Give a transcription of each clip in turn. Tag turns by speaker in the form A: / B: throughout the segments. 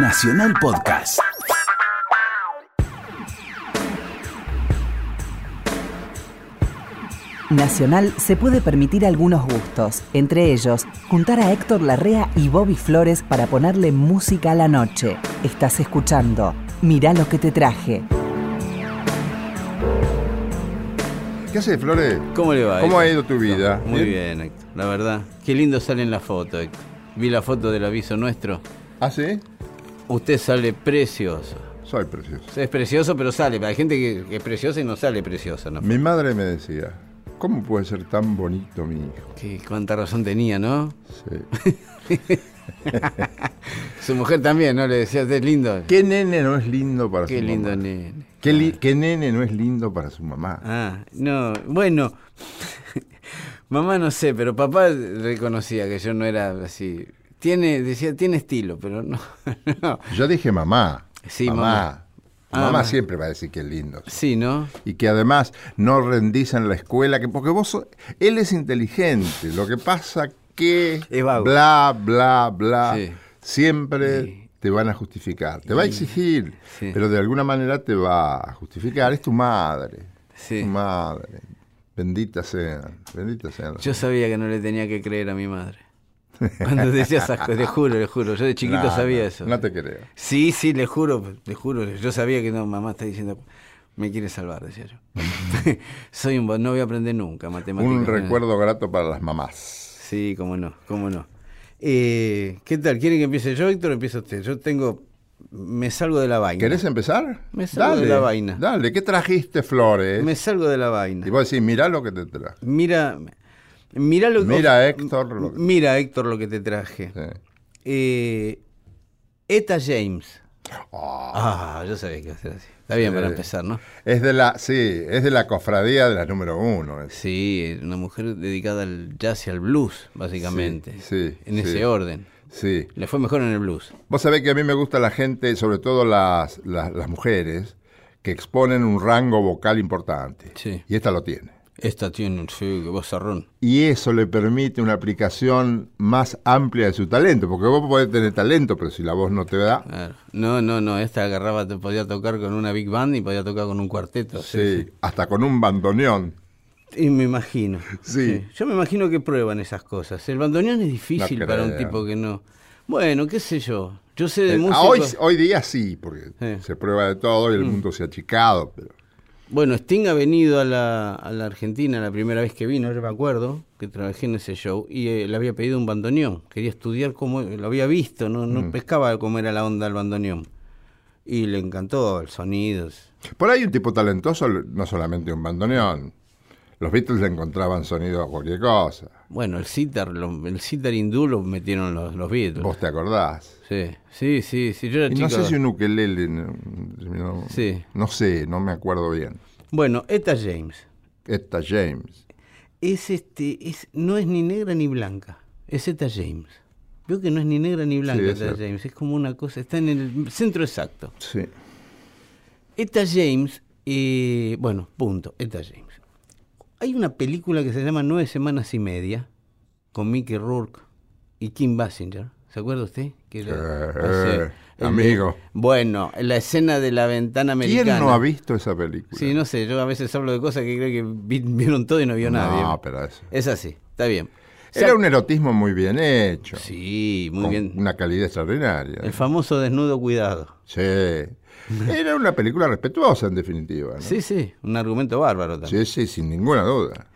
A: Nacional Podcast.
B: Nacional se puede permitir algunos gustos, entre ellos juntar a Héctor Larrea y Bobby Flores para ponerle música a la noche. Estás escuchando Mirá lo que te traje.
C: ¿Qué haces, Flores?
D: ¿Cómo le va?
C: ¿Cómo ha ido tu vida?
D: Muy bien, Héctor. La verdad. Qué lindo sale en la foto, Héctor. Vi la foto del aviso nuestro.
C: ¿Ah, sí?
D: Usted sale precioso.
C: Soy precioso.
D: Es precioso, pero sale. Hay gente que que es preciosa y no sale preciosa, ¿no?
C: Mi madre me decía, ¿cómo puede ser tan bonito mi hijo?
D: Qué, cuánta razón tenía, ¿no?
C: Sí.
D: Su mujer también, ¿no? Le decía, es lindo.
C: ¿Qué nene no es lindo para
D: Qué
C: su
D: lindo
C: mamá?
D: nene.
C: ¿Qué, li- qué nene no es lindo para su mamá?
D: Ah, no, bueno. Mamá no sé, pero papá reconocía que yo no era así. Tiene, decía, tiene estilo, pero no. no.
C: Yo dije mamá.
D: Sí,
C: mamá.
D: mamá. Ah,
C: mamá
D: ma-
C: siempre va a decir que es lindo.
D: Sí, ¿no?
C: Y que además no rendís en la escuela, que porque vos, él es inteligente, lo que pasa que
D: Es vago.
C: bla, bla, bla,
D: Sí.
C: siempre
D: Sí.
C: te van a justificar, te va a exigir,
D: Sí.
C: pero de alguna manera te va a justificar, es tu madre,
D: Sí.
C: tu madre, bendita sea, bendita sea.
D: Yo sabía que no le tenía que creer a mi madre. Cuando decía esas cosas, le juro, le juro. Yo de chiquito
C: No,
D: sabía
C: no,
D: eso.
C: No te creo.
D: Sí, sí, le juro, le juro. Yo sabía que no, mamá está diciendo, me quiere salvar, decía yo. Soy un no voy a aprender nunca matemáticas.
C: Un recuerdo grato para las mamás.
D: Sí, cómo no, cómo no. Eh, ¿Qué tal? ¿Quieren que empiece yo, Héctor, o empieza usted? Yo tengo, me salgo de la vaina.
C: ¿Querés empezar?
D: Me salgo de la vaina.
C: Dale, ¿qué trajiste, Flores?
D: Me salgo de la vaina.
C: Y vos decís, mirá lo que te traje.
D: Mira, mira lo que...
C: Mira, Héctor, lo que-
D: Mira, Héctor, lo que te traje.
C: Sí.
D: Eh, Eta James.
C: Ah.
D: Ah, yo sabía que iba a ser así. Está bien para
C: Sí.
D: empezar, ¿no?
C: Es de la, sí, es de la cofradía de la número uno. es.
D: Sí, una mujer dedicada al jazz y al blues, básicamente.
C: Sí, sí,
D: En ese orden.
C: Sí.
D: Le fue mejor en el blues.
C: Vos sabés que a mí me gusta la gente, sobre todo las, las, las mujeres, que exponen un rango vocal importante.
D: Sí.
C: Y esta lo tiene.
D: Esta tiene un sí, vozarrón.
C: Y eso le permite una aplicación más amplia de su talento, porque vos podés tener talento, pero si la voz no te da,
D: Claro. No, no, no. Esta agarraba, te podía tocar con una big band y podía tocar con un cuarteto.
C: sí, hasta con un bandoneón.
D: Y me imagino.
C: Sí.
D: Yo me imagino que prueban esas cosas. El bandoneón es difícil
C: No
D: para un tipo que no. Bueno, qué sé yo. Yo sé de
C: Eh,
D: música.
C: hoy, hoy día sí, porque.
D: Mm.
C: se prueba de todo y el mundo se ha achicado, pero
D: Bueno, Sting ha venido a la, a la Argentina la primera vez que vino, yo me acuerdo, que trabajé en ese show, y eh, le había pedido un bandoneón. Quería estudiar cómo, lo había visto, no,
C: Mm.
D: no pescaba cómo era la onda del bandoneón. Y le encantó el sonido.
C: Por ahí un tipo talentoso, no solamente un bandoneón. Los Beatles le encontraban sonido a cualquier cosa.
D: Bueno, el sitar, lo- el sitar hindú lo metieron los, los Beatles.
C: ¿Vos te acordás?
D: Sí, sí, sí, sí, yo era
C: Y no sé si un ukelele, no, no-
D: Sí.
C: no sé, no me acuerdo bien.
D: Bueno, Etta James.
C: Esta James.
D: Es este, es, no es ni negra ni blanca, es Etta James. Veo que no es ni negra ni blanca
C: Sí,
D: Etta. James, es como una cosa, está en el centro exacto.
C: Sí.
D: Etta James, eh, bueno, punto, Etta James. Hay una película que se llama Nueve Semanas y Media, con Mickey Rourke y Kim Basinger. ¿Se acuerda usted? Que
C: Eh, amigo.
D: bueno, la escena de la ventana americana.
C: ¿Quién no ha visto esa película?
D: Sí, no sé, yo a veces hablo de cosas que creo que vi- vieron todo y no vio nadie.
C: No, pero eso.
D: Es así, está bien.
C: Era un erotismo muy bien hecho.
D: Sí, muy
C: con
D: bien.
C: Una calidad extraordinaria.
D: El famoso desnudo cuidado.
C: Sí. Era una película respetuosa, en definitiva. ¿no?
D: Sí, sí, un argumento bárbaro también.
C: sí, sí, sin ninguna duda.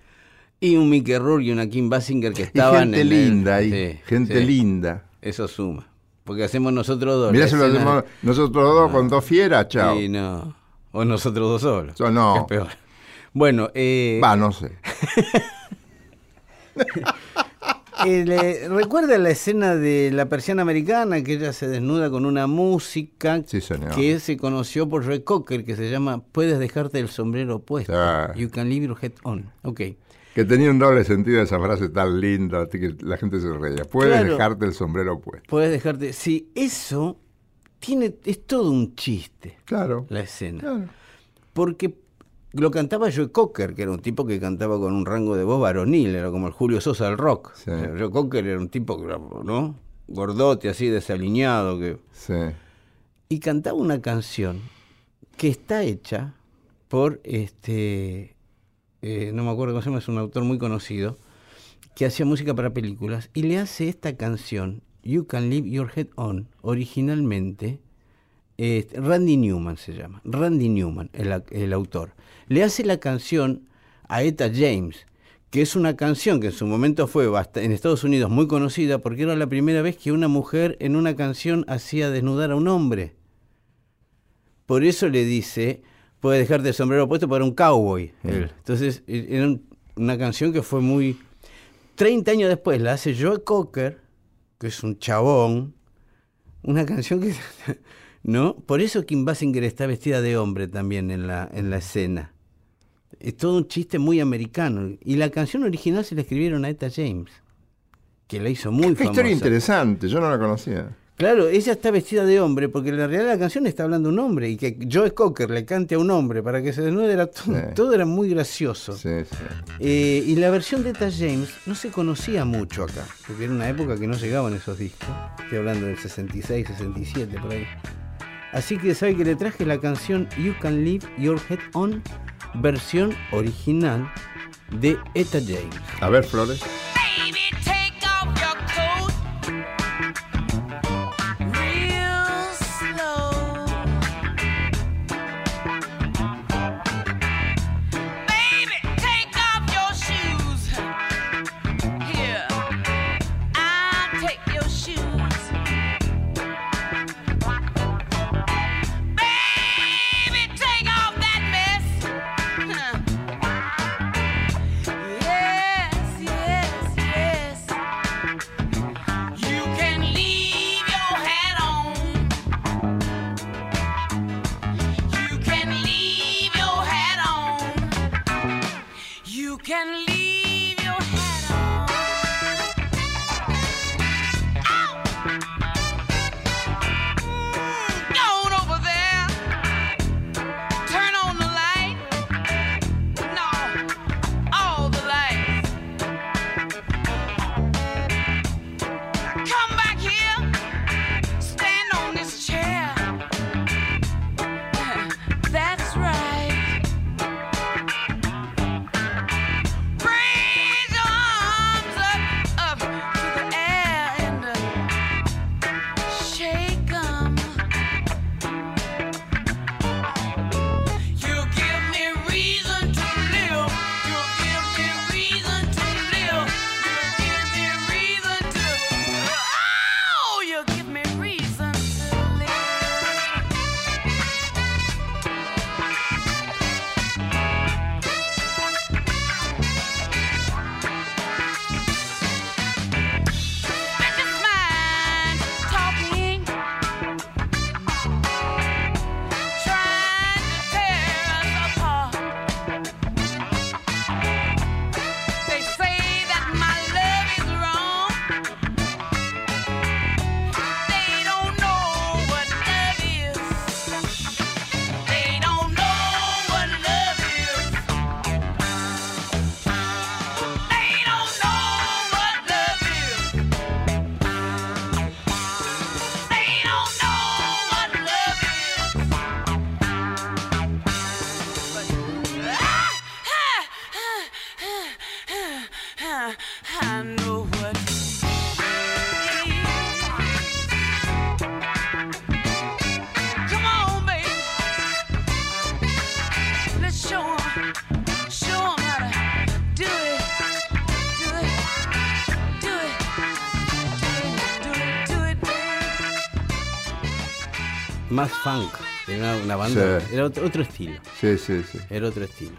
D: Y un Mickey Rourke y una Kim Basinger que
C: Y
D: estaban
C: gente
D: en el-
C: linda ahí.
D: Sí,
C: gente
D: sí,
C: linda.
D: Eso suma. Porque hacemos nosotros dos.
C: Mirá si lo hacemos nosotros dos con dos fieras, chao.
D: Sí, no. O nosotros dos solos.
C: Yo no.
D: Es peor. Bueno, eh,
C: Va, no sé.
D: eh, ¿recuerda la escena de la persiana americana que ella se desnuda con una música
C: Sí,
D: que se conoció por Ray Cocker que se llama Puedes dejarte el sombrero puesto.
C: Sí.
D: You can leave your head on. Ok.
C: Que tenía un doble sentido esa frase tan linda que la gente se reía. Puedes
D: Claro.
C: dejarte el sombrero puesto.
D: Puedes dejarte. Sí, eso tiene, es todo un chiste,
C: Claro.
D: la escena.
C: Claro.
D: Porque lo cantaba Joe Cocker, que era un tipo que cantaba con un rango de voz varonil, era como el Julio Sosa del rock.
C: Sí.
D: O sea, Joe Cocker era un tipo, ¿no? Gordote, así, desaliñado, que...
C: Sí.
D: y cantaba una canción que está hecha por este, eh, no me acuerdo cómo se llama, es un autor muy conocido, que hacía música para películas, y le hace esta canción, You Can Leave Your Head On, originalmente, este, Randy Newman se llama, Randy Newman, el, el autor. Le hace la canción a Etta James, que es una canción que en su momento fue en Estados Unidos muy conocida porque era la primera vez que una mujer en una canción hacía desnudar a un hombre. Por eso le dice, puede dejarte el sombrero puesto para un cowboy. él. Entonces, e- era un- una canción que fue muy... 30 años después la hace Joe Cocker, que es un chabón, una canción que... ¿No? Por eso Kim Basinger está vestida de hombre también en la, en la escena. Es todo un chiste muy americano. Y la canción original se la escribieron a Etta James, que la hizo muy
C: Qué
D: famosa.
C: historia interesante, yo no la conocía.
D: Claro, ella está vestida de hombre, porque en la realidad la canción está hablando un hombre, y que Joe Cocker le cante a un hombre para que se desnude, era todo,
C: Sí.
D: todo era muy gracioso.
C: Sí, sí.
D: Eh, y la versión de Etta James no se conocía mucho acá, porque era una época que no llegaban esos discos. Estoy hablando del 66, 67, por ahí. Así que sabe que le traje la canción You Can Leave Your Head On, versión original de Etta James.
C: A ver, Flores.
A: Baby,
D: Más funk, era una, banda,
C: Sí.
D: era otro, otro estilo.
C: Sí, sí, sí.
D: Era otro estilo.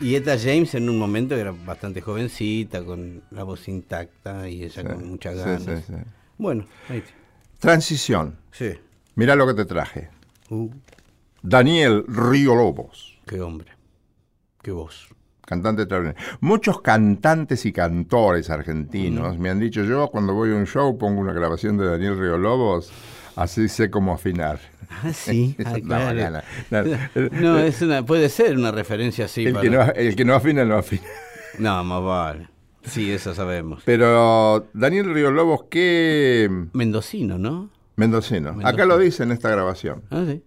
D: Y Etta James en un momento era bastante jovencita, con la voz intacta y ella
C: Sí,
D: con muchas ganas.
C: sí, sí.
D: Bueno, ahí te-
C: Transición.
D: sí.
C: Mira lo que te traje.
D: Uh,
C: Daniel Río Lobos,
D: qué hombre. Qué voz.
C: cantante. Muchos cantantes y cantores argentinos me han dicho, yo cuando voy a un show pongo una grabación de Daniel Río Lobos, así sé cómo afinar.
D: Ah, sí. Ah,
C: No,
D: claro.
C: no, no, no.
D: No, es una, puede ser una referencia así.
C: el,
D: para-
C: que no, el que no afina, no afina.
D: No, más vale. Sí, eso sabemos.
C: Pero Daniel Río Lobos, ¿qué...?
D: Mendocino, ¿no?
C: Mendocino. Acá lo dice en esta grabación.
D: Ah, sí.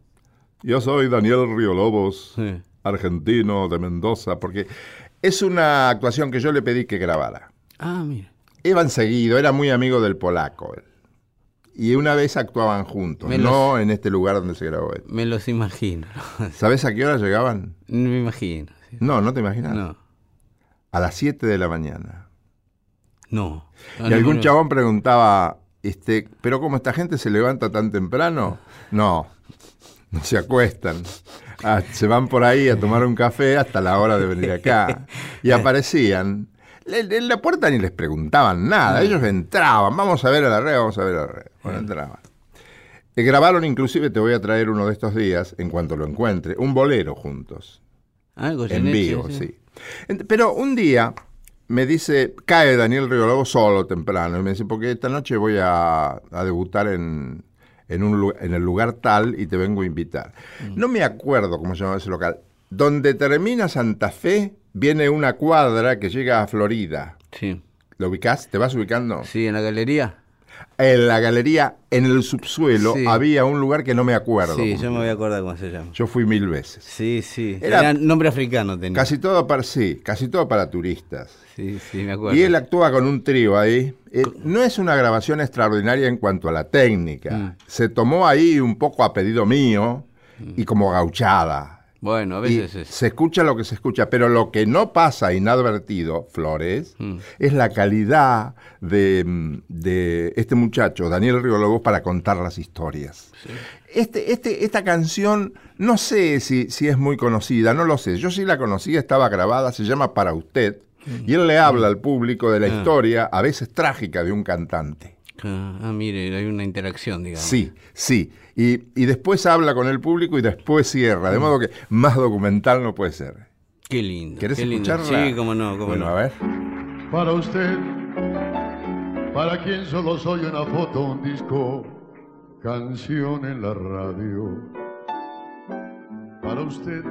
C: Yo soy Daniel Río Lobos,
D: Sí.
C: argentino de Mendoza, porque es una actuación que yo le pedí que grabara.
D: Ah, mira.
C: Iban seguido, era muy amigo del polaco. él. Y una vez actuaban juntos,
D: Me
C: no en este lugar donde se grabó él.
D: Me los imagino.
C: ¿Sabes a qué hora llegaban?
D: No me imagino. sí.
C: No, no te imaginas.
D: No.
C: A las 7 de la mañana.
D: No.
C: y algún
D: no.
C: chabón preguntaba, este, ¿pero cómo esta gente se levanta tan temprano? No, no se acuestan. Ah, se van por ahí a tomar un café hasta la hora de venir acá. Y aparecían. En la puerta ni les preguntaban nada. Ellos entraban. Vamos a ver a la red, vamos a ver a la red. Bueno, entraban. Eh, grabaron inclusive, te voy a traer uno de estos días, en cuanto lo encuentre, un bolero juntos.
D: Ah,
C: En vivo, sí. Ent- Pero un día me dice, cae Daniel Riolobo solo temprano. Y me dice, porque esta noche voy a, a debutar en, en, un, en el lugar tal y te vengo a invitar.
D: Mm.
C: No me acuerdo cómo se llama ese local. Donde termina Santa Fe, viene una cuadra que llega a Florida.
D: Sí.
C: ¿Lo ubicás? ¿Te vas ubicando?
D: Sí, en la galería.
C: En la galería, en el subsuelo,
D: Sí.
C: había un lugar que no me acuerdo.
D: Sí, yo me voy a acordar cómo se llama.
C: Yo fui mil veces.
D: Sí, sí.
C: Era-
D: Era, nombre africano tenía.
C: Casi todo para sí, casi todo para turistas.
D: Sí, sí, me acuerdo.
C: Y él actúa con un trío ahí. Eh, no es una grabación extraordinaria en cuanto a la técnica.
D: Mm.
C: Se tomó ahí un poco a pedido mío y como gauchada.
D: Bueno, a veces es.
C: se escucha lo que se escucha, pero lo que no pasa inadvertido, Flores,
D: Mm.
C: es la calidad de, mm, de este muchacho, Daniel Riolobos, para contar las historias. Este, este, esta canción, no sé si, si es muy conocida, no lo sé. Yo sí la conocía, estaba grabada, se llama Para Usted, y él le habla al público de la
D: Ah.
C: historia, a veces trágica, de un cantante.
D: Ah, ah, mire, hay una interacción, digamos.
C: Sí, sí. Y, y después habla con el público y después cierra, de modo que más documental no puede ser.
D: Qué lindo.
C: ¿Querés
D: qué lindo.
C: escucharla?
D: Sí, cómo no, cómo
C: bueno,
D: no.
C: a ver.
E: Para usted, para quien solo soy una foto, un disco, canción en la radio. Para usted,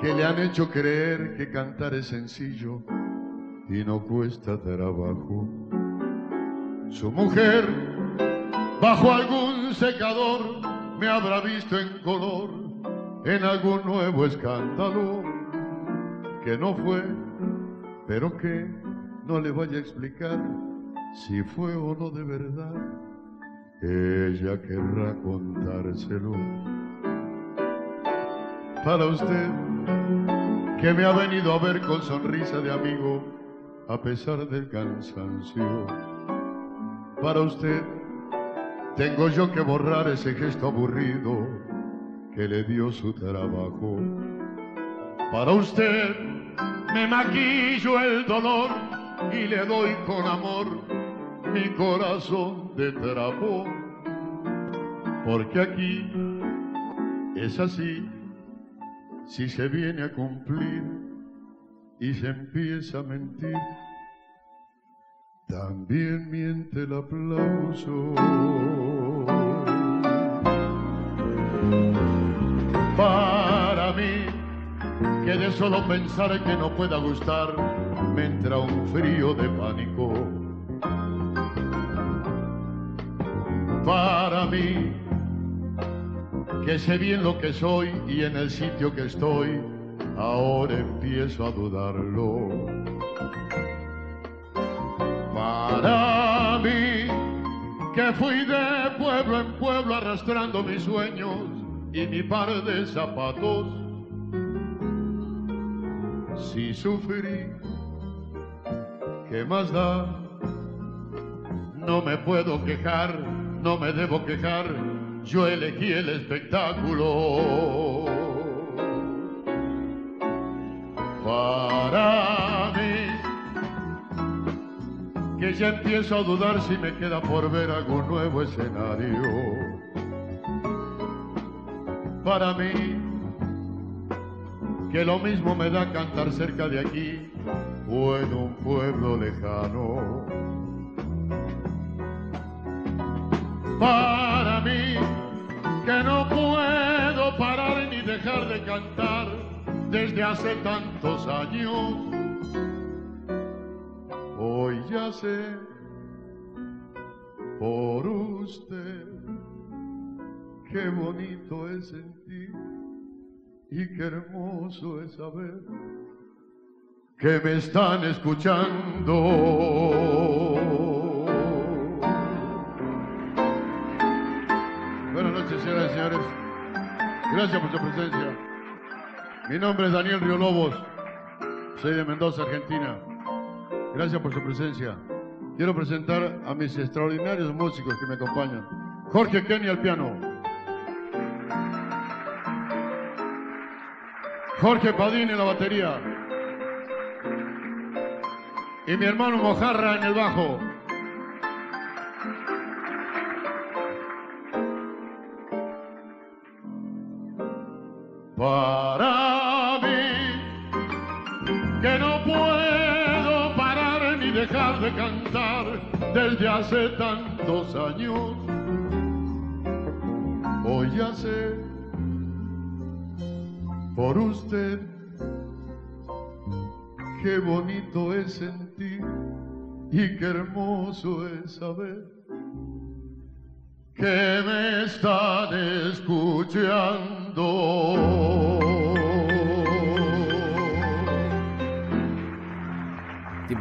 E: que le han hecho creer que cantar es sencillo y no cuesta trabajo. Su mujer, bajo algún secador, me habrá visto en color en algún nuevo escándalo que no fue pero que no le vaya a explicar si fue o no de verdad. Ella querrá contárselo. Para usted, que me ha venido a ver con sonrisa de amigo, a pesar del cansancio. Para usted, tengo yo que borrar ese gesto aburrido que le dio su trabajo. Para usted me maquillo el dolor y le doy con amor mi corazón de trapo. Porque aquí es así, si se viene a cumplir y se empieza a mentir, también miente el aplauso. Para mí, que de solo pensar que no pueda gustar me entra un frío de pánico. Para mí, que sé bien lo que soy y en el sitio que estoy, ahora empiezo a dudarlo. Para mí, que fui de pueblo en pueblo arrastrando mis sueños y mi par de zapatos. Si sufrí, ¿qué más da? No me puedo quejar, no me debo quejar, yo elegí el espectáculo. Para que ya empiezo a dudar si me queda por ver algún nuevo escenario. Para mí, que lo mismo me da cantar cerca de aquí o en un pueblo lejano. Para mí, que no puedo parar ni dejar de cantar desde hace tantos años. Hoy ya sé por usted qué bonito es sentir y qué hermoso es saber que me están escuchando. Buenas noches, señoras y señores. Gracias por su presencia. Mi nombre es Daniel Río Lobos. Soy de Mendoza, Argentina. Gracias por su presencia. Quiero presentar a mis extraordinarios músicos que me acompañan. Jorge Kenny al piano. Jorge Padín en la batería. Y mi hermano Mojarra en el bajo. Desde hace tantos años. Hoy sé, por usted, qué bonito es sentir y qué hermoso es saber que me están escuchando.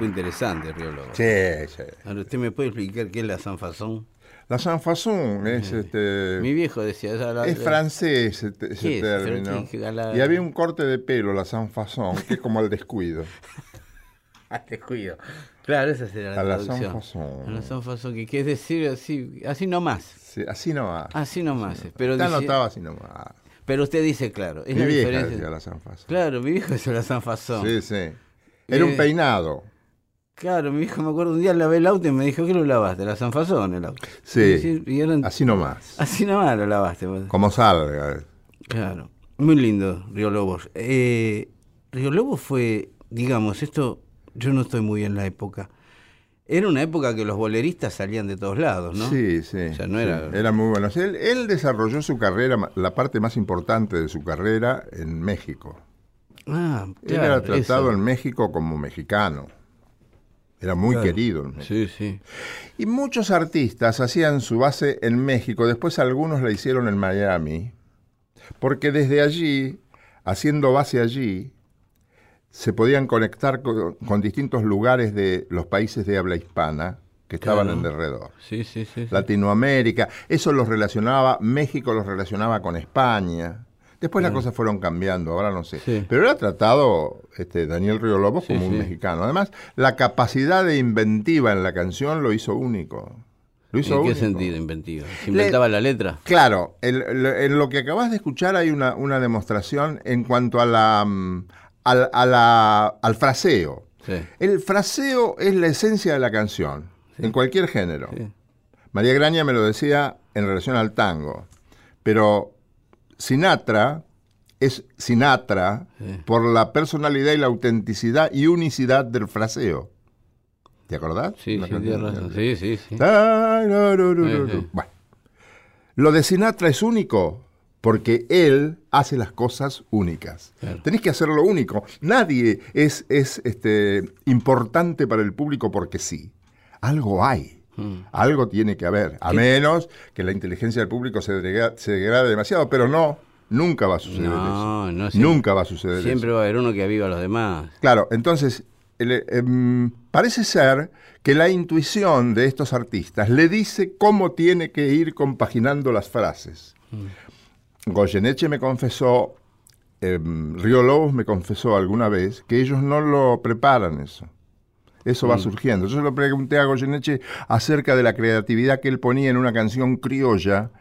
D: Tipo interesante, Río Lobo.
C: Sí, sí.
D: Ahora, ¿usted me puede explicar qué es la sanfazón?
C: La Sanfaçon es este.
D: Mi viejo decía... esa la-
C: Es
D: la-
C: francés ese, ese
D: ¿Qué es?
C: término.
D: La-
C: Y había un corte de pelo, la Sanfaçon, que es como el descuido.
D: Ah, te cuido. Claro, esa será la
C: A la
D: traducción.
C: sanfazón.
D: A la sanfazón, que quiere decir así, así nomás.
C: Sí, así nomás.
D: Así nomás. es. Pero,
C: Está
D: dice-
C: anotado así nomás.
D: pero usted dice, claro, es
C: Mi
D: la
C: vieja
D: diferencia.
C: decía la.
D: Claro, mi viejo decía la sanfazón.
C: Sí, sí. Era un
D: Eh,
C: peinado.
D: Claro, mi hijo me acuerdo un día lavé el auto y me dijo, ¿qué lo lavaste? La sanfazón el auto.
C: Sí.
D: Y eran-
C: Así nomás.
D: así nomás lo lavaste.
C: Como salga.
D: Claro, muy lindo Río Lobos. Eh, Río Lobos fue, digamos, esto, yo no estoy muy en la época. Era una época que los boleristas salían de todos lados, ¿no?
C: Sí, sí.
D: O sea, no
C: sí.
D: era...
C: Era muy bueno. Él, él desarrolló su carrera, la parte más importante de su carrera en México.
D: Ah,
C: Él
D: claro,
C: era tratado
D: eso.
C: en México como mexicano. Era muy
D: Claro.
C: querido.
D: Sí, sí.
C: Y muchos artistas hacían su base en México, después algunos la hicieron en Miami, porque desde allí, haciendo base allí, se podían conectar con, con distintos lugares de los países de habla hispana que estaban
D: Claro.
C: en derredor.
D: Sí, sí, sí. sí.
C: Latinoamérica, eso los relacionaba, México los relacionaba con España. Después las cosas fueron cambiando, ahora no sé.
D: Sí.
C: Pero era tratado este, Daniel Río Lobos
D: Sí,
C: como un
D: sí.
C: mexicano. Además, la capacidad de inventiva en la canción lo hizo único. Lo hizo
D: ¿En qué sentido inventivo? ¿Se inventaba la letra?
C: Claro, el- el- en lo que acabas de escuchar hay una, una demostración en cuanto a la, mm, al, a la- al fraseo. El fraseo es la esencia de la canción, en cualquier género. María Graña me lo decía en relación al tango, pero Sinatra es Sinatra
D: Sí.
C: por la personalidad y la autenticidad y unicidad del fraseo. ¿Te acordás?
D: Sí, sí, razón. Sí, sí, sí.
C: Tararararuru.
D: Sí, sí.
C: Bueno, lo de Sinatra es único porque él hace las cosas únicas.
D: Claro.
C: Tenés que hacerlo único. Nadie es, es este, importante para el público porque sí. Algo hay.
D: Mm.
C: Algo tiene que haber. A menos que la inteligencia del público se degrade, se degrade demasiado, pero no, nunca va a suceder
D: No,
C: eso.
D: no, siempre-
C: nunca va a suceder
D: Siempre
C: eso.
D: va a haber uno que aviva a los demás.
C: Claro, entonces, el, em, parece ser que la intuición de estos artistas le dice cómo tiene que ir compaginando las frases. Goyeneche me confesó, em, Río Lobos me confesó alguna vez que ellos no lo preparan eso. Eso va surgiendo. Yo se lo pregunté a Goyeneche acerca de la creatividad que él ponía en una canción criolla,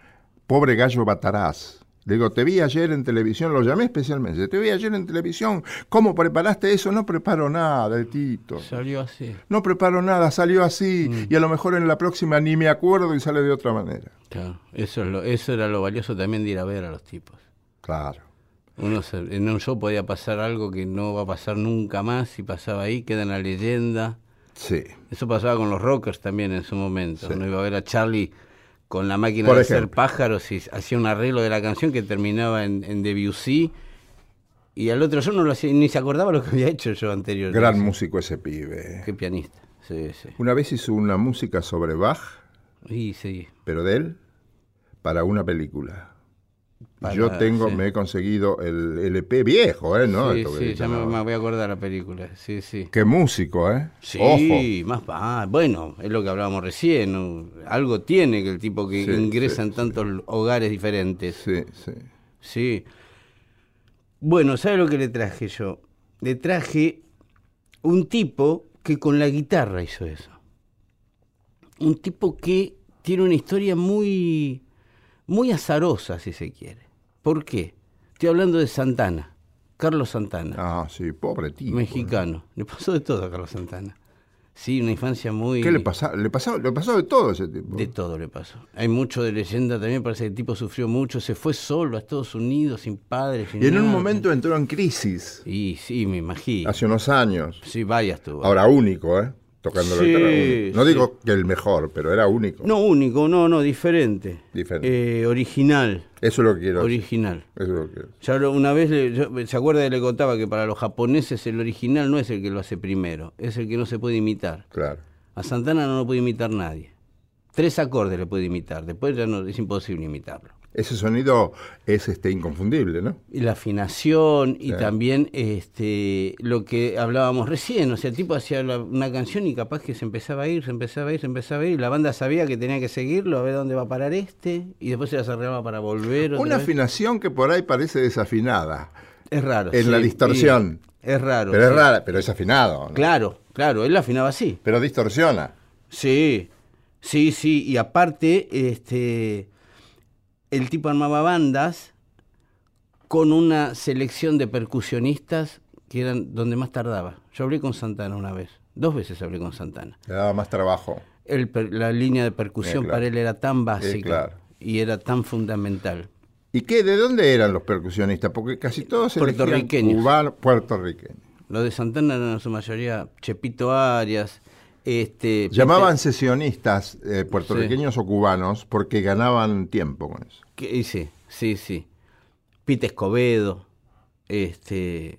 C: Pobre Gallo Bataraz. Le digo, te vi ayer en televisión, lo llamé especialmente, te vi ayer en televisión, ¿cómo preparaste eso? No preparo nada, Tito.
D: Salió así.
C: No preparo nada, salió así, y a lo mejor en la próxima ni me acuerdo y sale de otra manera.
D: Claro, eso, es lo, eso era lo valioso también de ir a ver a los tipos.
C: Claro.
D: Uno se- en un show podía pasar algo que no va a pasar nunca más, y pasaba ahí, queda en la leyenda.
C: Sí.
D: Eso pasaba con los rockers también en su momento.
C: Sí.
D: Uno iba a ver a Charlie con la máquina
C: Por
D: de hacer pájaros y hacía un arreglo de la canción que terminaba en, en Debussy. Y al otro yo no lo hacía, ni se acordaba lo que había hecho yo anterior.
C: Gran músico ese pibe.
D: Qué pianista. Sí, sí.
C: Una vez hizo una música sobre Bach,
D: Y sí.
C: pero de él, para una película.
D: Para-
C: Yo tengo,
D: sí.
C: me he conseguido el LP viejo, ¿eh? ¿No?
D: Sí, ya me, voy a acordar la película. Sí, sí.
C: Qué músico, ¿eh?
D: Sí,
C: Ojo.
D: más ah, bueno, es lo que hablábamos recién. ¿no? Algo tiene que el tipo que
C: Sí,
D: ingresa en tantos hogares diferentes.
C: Sí, sí.
D: Sí. Bueno, ¿sabe lo que le traje yo? Le traje un tipo que con la guitarra hizo eso. Un tipo que tiene una historia muy, muy azarosa, si se quiere. ¿Por qué? Estoy hablando de Santana, Carlos Santana,
C: Ah, sí, pobre tipo.
D: mexicano. Le pasó de todo a Carlos Santana. Sí, una infancia muy...
C: ¿Qué le pasó? Le pasó, le pasó de todo a ese tipo.
D: De todo le pasó. Hay mucho de leyenda también, parece que el tipo sufrió mucho, se fue solo a Estados Unidos, sin padres. sin
C: y en un momento entró en crisis,
D: Y sí, me imagino.
C: hace unos años.
D: Sí, varias tuvo.
C: Ahora único, ¿eh? Tocando la
D: Sí,
C: guitarra. único. No
D: sí.
C: digo que el mejor, pero era único.
D: No único, no, no, diferente.
C: Diferente.
D: Eh, original,
C: Eso es lo que quiero. decir.
D: original.
C: Eso es lo que quiero.
D: Ya lo- una vez, le- yo- ¿se acuerda que le contaba que para los japoneses el original no es el que lo hace primero, es el que no se puede imitar?
C: Claro.
D: A Santana no lo puede imitar nadie. Tres acordes le puede imitar, después ya no, es imposible imitarlo.
C: Ese sonido es este inconfundible, ¿no?
D: Y la afinación y
C: Sí.
D: también este lo que hablábamos recién, o sea, el tipo hacía una canción y capaz que se empezaba a ir, se empezaba a ir, se empezaba a ir, y la banda sabía que tenía que seguirlo, a ver dónde va a parar este, y después se las arreglaba para volver.
C: Una
D: vez.
C: afinación que por ahí parece desafinada.
D: Es raro.
C: en la distorsión.
D: es raro.
C: Pero es rara, pero es afinado. ¿no?
D: Claro, claro, él la afinaba así.
C: Pero distorsiona.
D: Sí, sí, sí, y aparte, este, el tipo armaba bandas con una selección de percusionistas que eran donde más tardaba. Yo hablé con Santana una vez, dos veces hablé con Santana.
C: Le daba más trabajo.
D: El la línea de percusión
C: Eh, claro.
D: para él era tan básica
C: claro.
D: y era tan fundamental.
C: ¿Y qué? ¿De dónde eran los percusionistas? Porque casi todos elegían
D: Puertorriqueños.
C: cubanos- puertorriqueños.
D: Los de Santana eran en su mayoría Chepito Arias, este,
C: Llamaban
D: Peter-
C: sesionistas eh, puertorriqueños o cubanos porque ganaban tiempo con eso.
D: Que- sí, sí, sí. Pete Escobedo. Este,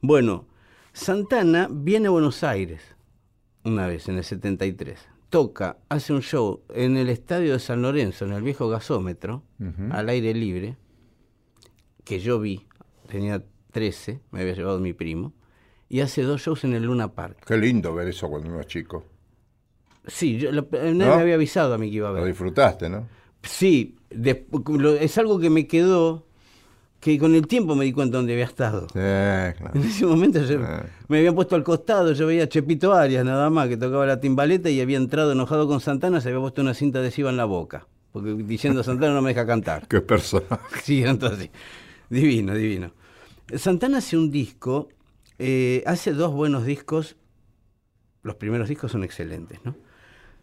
D: bueno, Santana viene a Buenos Aires una vez, en el 73. Toca, hace un show en el estadio de San Lorenzo, en el viejo gasómetro, al aire libre, que yo vi, tenía 13, me había llevado mi primo, y hace dos shows en el Luna Park.
C: Qué lindo ver eso cuando uno es chico.
D: Sí, yo, lo- nadie
C: ¿No?
D: me había avisado a mí que iba a
C: Lo
D: ver.
C: disfrutaste, ¿no?
D: Sí, de- lo- es algo que me quedó, que con el tiempo me di cuenta dónde había estado.
C: Sí, claro.
D: En ese momento yo me habían puesto al costado, yo veía a Chepito Arias nada más, que tocaba la timbaleta y había entrado enojado con Santana, se había puesto una cinta adhesiva en la boca, porque diciendo Santana no me deja cantar.
C: Qué personaje.
D: Sí, entonces, divino, divino. Santana hace un disco, eh, hace dos buenos discos, los primeros discos son excelentes, ¿no?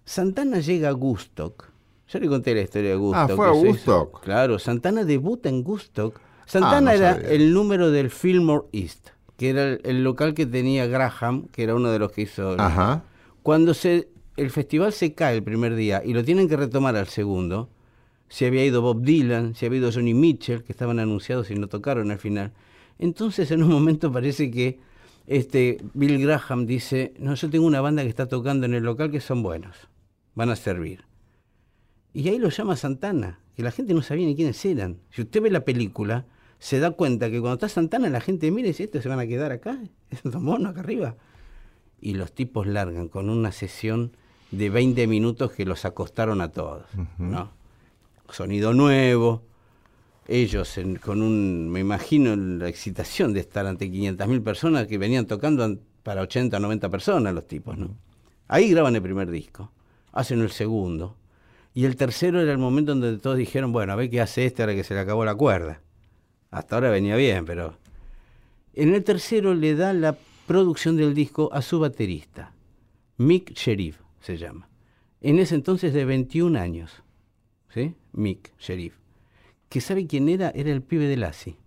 D: Santana llega a Gustock, ya le conté la historia de Gustock.
C: Ah, fue a Woodstock.
D: Claro, Santana debuta en Gustock. Santana
C: Ah, no
D: era
C: sabía.
D: el número del Fillmore East, que era el, el local que tenía Graham, que era uno de los que hizo... el-
C: Ajá.
D: Cuando se, el festival se cae el primer día y lo tienen que retomar al segundo, se había ido Bob Dylan, se había ido Johnny Mitchell, que estaban anunciados y no tocaron al final. Entonces en un momento parece que este Bill Graham dice, no, yo tengo una banda que está tocando en el local que son buenos, van a servir. Y ahí lo llama Santana, que la gente no sabía ni quiénes eran. Si usted ve la película, se da cuenta que cuando está Santana la gente mira y dice, ¿estos se van a quedar acá? ¿Estos monos acá arriba? y los tipos largan con una sesión de 20 minutos que los acostaron a todos, ¿no? Sonido nuevo, ellos en- con un, me imagino la excitación de estar ante 500.000 personas que venían tocando an- para 80 o 90 personas los tipos, ¿no? Ahí graban el primer disco, hacen el segundo, y el tercero era el momento en donde todos dijeron, bueno, a ver qué hace este ahora que se le acabó la cuerda. Hasta ahora venía bien, pero... En el tercero le da la producción del disco a su baterista, Mick Sheriff se llama. En ese entonces de 21 años, ¿sí? Mick Sheriff. Que sabe quién era, era el pibe de Lassie.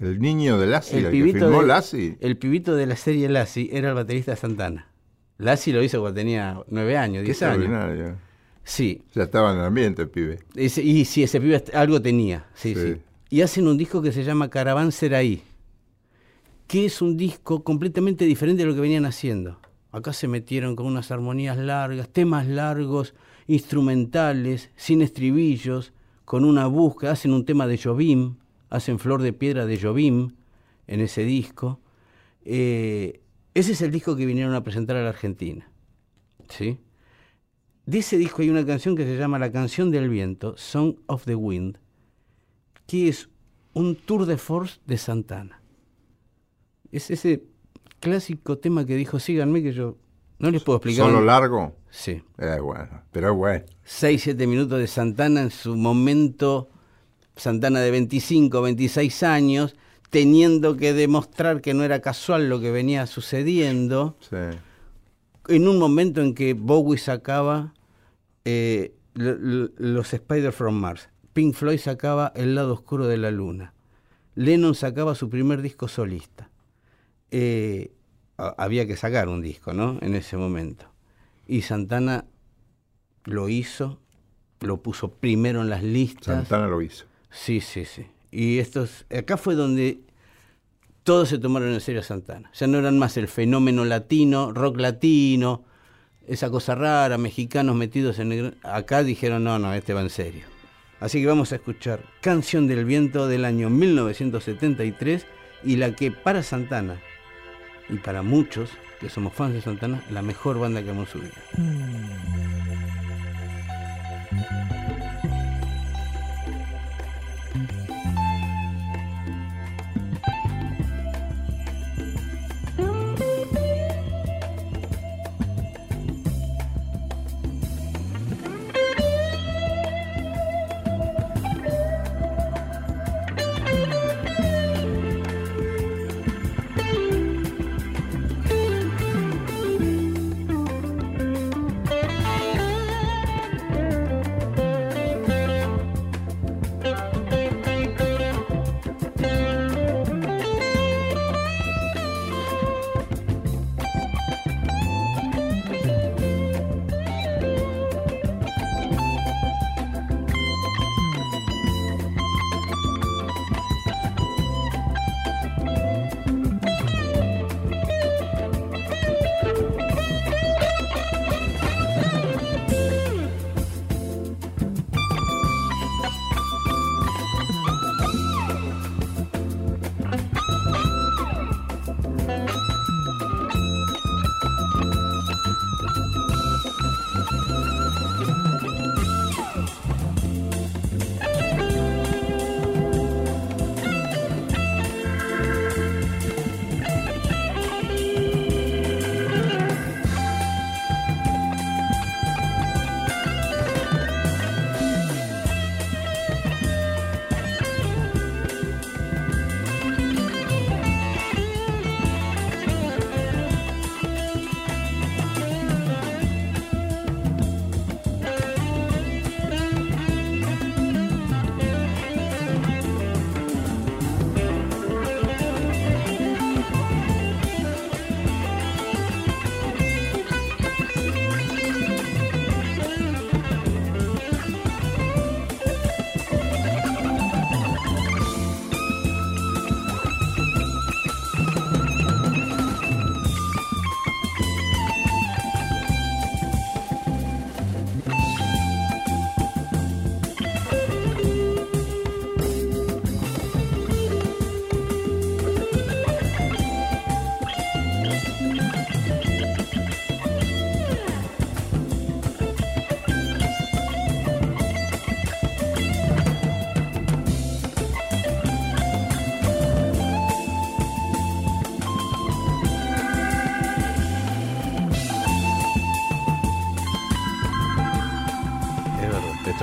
C: El niño de Lassie, el, que filmó
D: de-
C: Lassie.
D: el pibito de la serie Lassie era el baterista Santana. Lassie lo hizo cuando tenía 9 años, 10 años. Sí,
C: Ya estaba en el ambiente el pibe.
D: Ese- y sí, ese pibe algo tenía, sí,
C: Sí.
D: sí. Y hacen un disco que se llama Caravanserai, que es un disco completamente diferente de lo que venían haciendo. Acá se metieron con unas armonías largas, temas largos, instrumentales, sin estribillos, con una búsqueda, hacen un tema de Jobim, hacen Flor de Piedra de Jobim en ese disco. Eh, ese es el disco que vinieron a presentar a la Argentina. ¿sí? De ese disco hay una canción que se llama La canción del viento, Song of the Wind, que es un tour de force de Santana. Es ese clásico tema que dijo, síganme que yo no les puedo explicar.
C: ¿Solo largo?
D: Sí.
C: Es bueno, pero es bueno.
D: 6, 7 minutos de Santana en su momento, Santana de 25, 26 años, teniendo que demostrar que no era casual lo que venía sucediendo,
C: Sí.
D: en un momento en que Bowie sacaba eh, lo- lo- los Spider from Mars, Pink Floyd sacaba El lado oscuro de la luna, Lennon sacaba su primer disco solista. Eh, había que sacar un disco, ¿no? En ese momento. Y Santana lo hizo, lo puso primero en las listas.
C: Santana lo hizo.
D: Sí, sí, sí. Y estos, acá fue donde todos se tomaron en serio a Santana. Ya no eran más el fenómeno latino, rock latino, esa cosa rara, mexicanos metidos en el... Acá dijeron, no, no, este va en serio. Así que vamos a escuchar Canción del Viento del año 1973 y la que para Santana, y para muchos que somos fans de Santana, la mejor banda que hemos subido. Es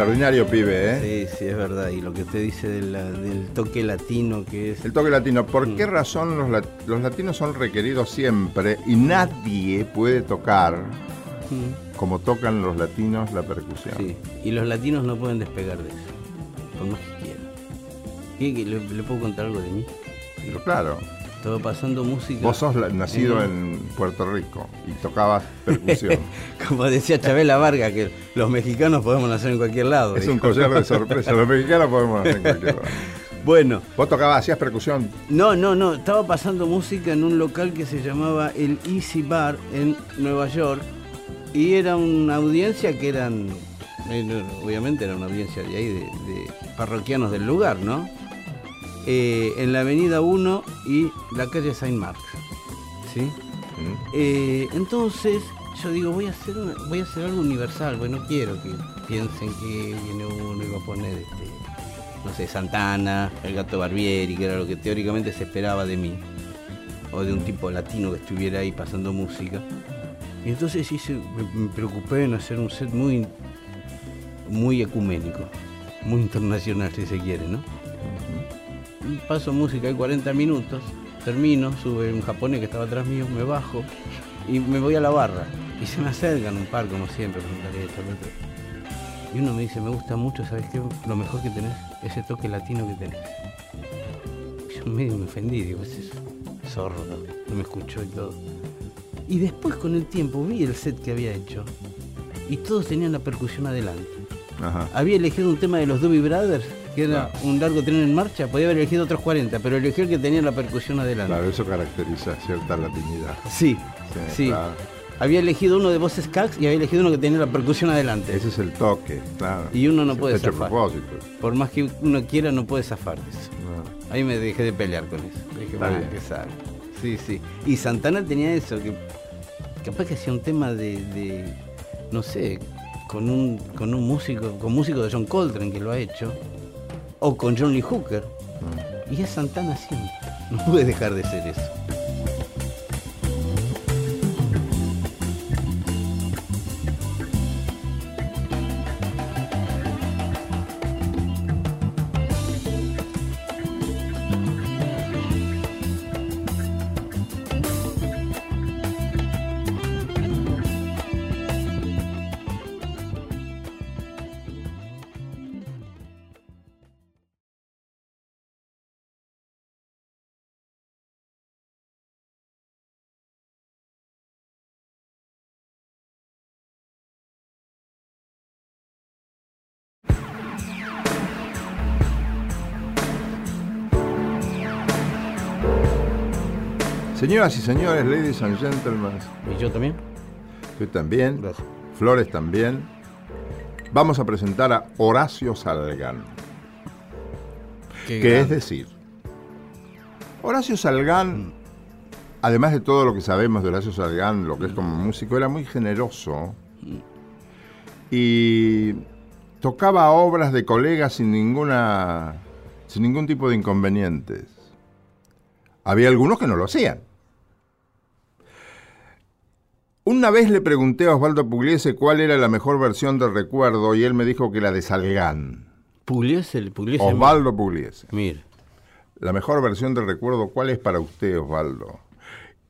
C: Extraordinario pibe, ¿eh?
D: Sí, sí, es verdad. Y lo que usted dice de la- del toque latino que es...
C: El toque latino. ¿Por
D: Mm.
C: qué razón los, lat- los latinos son requeridos siempre y nadie puede tocar
D: Mm,
C: como tocan los latinos la percusión?
D: Sí, y los latinos no pueden despegar de eso, por más que quieran. ¿Qué- qué- le, le puedo contar algo de mí?
C: Pero claro,
D: Estaba pasando música.
C: vos sos nacido en Puerto Rico y tocabas percusión.
D: Como decía Chabela Varga, que los mexicanos podemos nacer en cualquier lado.
C: es
D: dijo.
C: un collar de sorpresa. Los mexicanos podemos hacer cualquier cosa.
D: Bueno,
C: Vos tocabas, hacías percusión.
D: no, no, no. Estaba pasando música en un local que se llamaba el Easy Bar en Nueva York. Y era una audiencia que eran Eh, obviamente era una audiencia de ahí, de, de parroquianos del lugar, ¿no? Eh, en la avenida 1 y la calle Saint Marx. ¿Sí?
C: ¿Mm?
D: Eh, entonces yo digo, voy a hacer una- voy a hacer algo universal, pues no quiero que piensen que viene uno y va a poner este, no sé, Santana, el gato Barbieri, que era lo que teóricamente se esperaba de mí. O de un tipo latino que estuviera ahí pasando música. Y entonces hice, me, me preocupé en hacer un set muy, muy ecuménico, muy internacional si se quiere, ¿no? Y Paso música hay 40 minutos, termino, sube un japonés que estaba atrás mío, me bajo y me voy a la barra. Y se me acercan un par, como siempre, preguntaré esto, lo otro. Y uno me dice, me gusta mucho, ¿sabes qué? Lo mejor que tenés, ese toque latino que tenés. Yo medio me ofendí, digo, es eso, sordo, no me escuchó y todo. Y después con el tiempo vi el set que había hecho y todos tenían la percusión adelante.
C: Ajá.
D: Había elegido un tema de los Doobie Brothers, que era un largo tren en marcha, podía haber elegido otros 40, pero eligió el que tenía la percusión adelante.
C: Claro, eso caracteriza cierta latinidad.
D: Sí,
C: Sí,
D: sí.
C: claro.
D: Había elegido uno de voces Cax y había elegido uno que tenía la percusión adelante.
C: Ese es el toque, claro.
D: Y uno no puede zafar.
C: propósito.
D: Por más que uno quiera, no puede zafar de eso.
C: No.
D: Ahí me dejé de pelear con eso. Dije,
C: Está
D: bueno,
C: bien.
D: que sabe. Sí, sí. Y Santana tenía eso, que capaz que hacía un tema de, de, no sé, con un, con un músico, con músico de John Coltrane que lo ha hecho, o con John Lee Hooker. Y es Santana siempre. No puede dejar de ser eso.
C: Señoras y señores, ladies and gentlemen,
D: ¿Y yo también?
C: tú también,
D: Gracias.
C: Flores también, vamos a presentar a Horacio Salgán.
D: Qué
C: que es decir, Horacio Salgán, además de todo lo que sabemos de Horacio Salgán, lo que es como músico, era muy generoso y tocaba obras de colegas sin ninguna sin ningún tipo de inconvenientes. Había algunos que no lo hacían. Una vez le pregunté a Osvaldo Pugliese cuál era la mejor versión del recuerdo y él me dijo que la de Salgán.
D: Pugliese, Pugliese.
C: Osvaldo Pugliese.
D: Mira.
C: La mejor versión del recuerdo, ¿cuál es para usted, Osvaldo?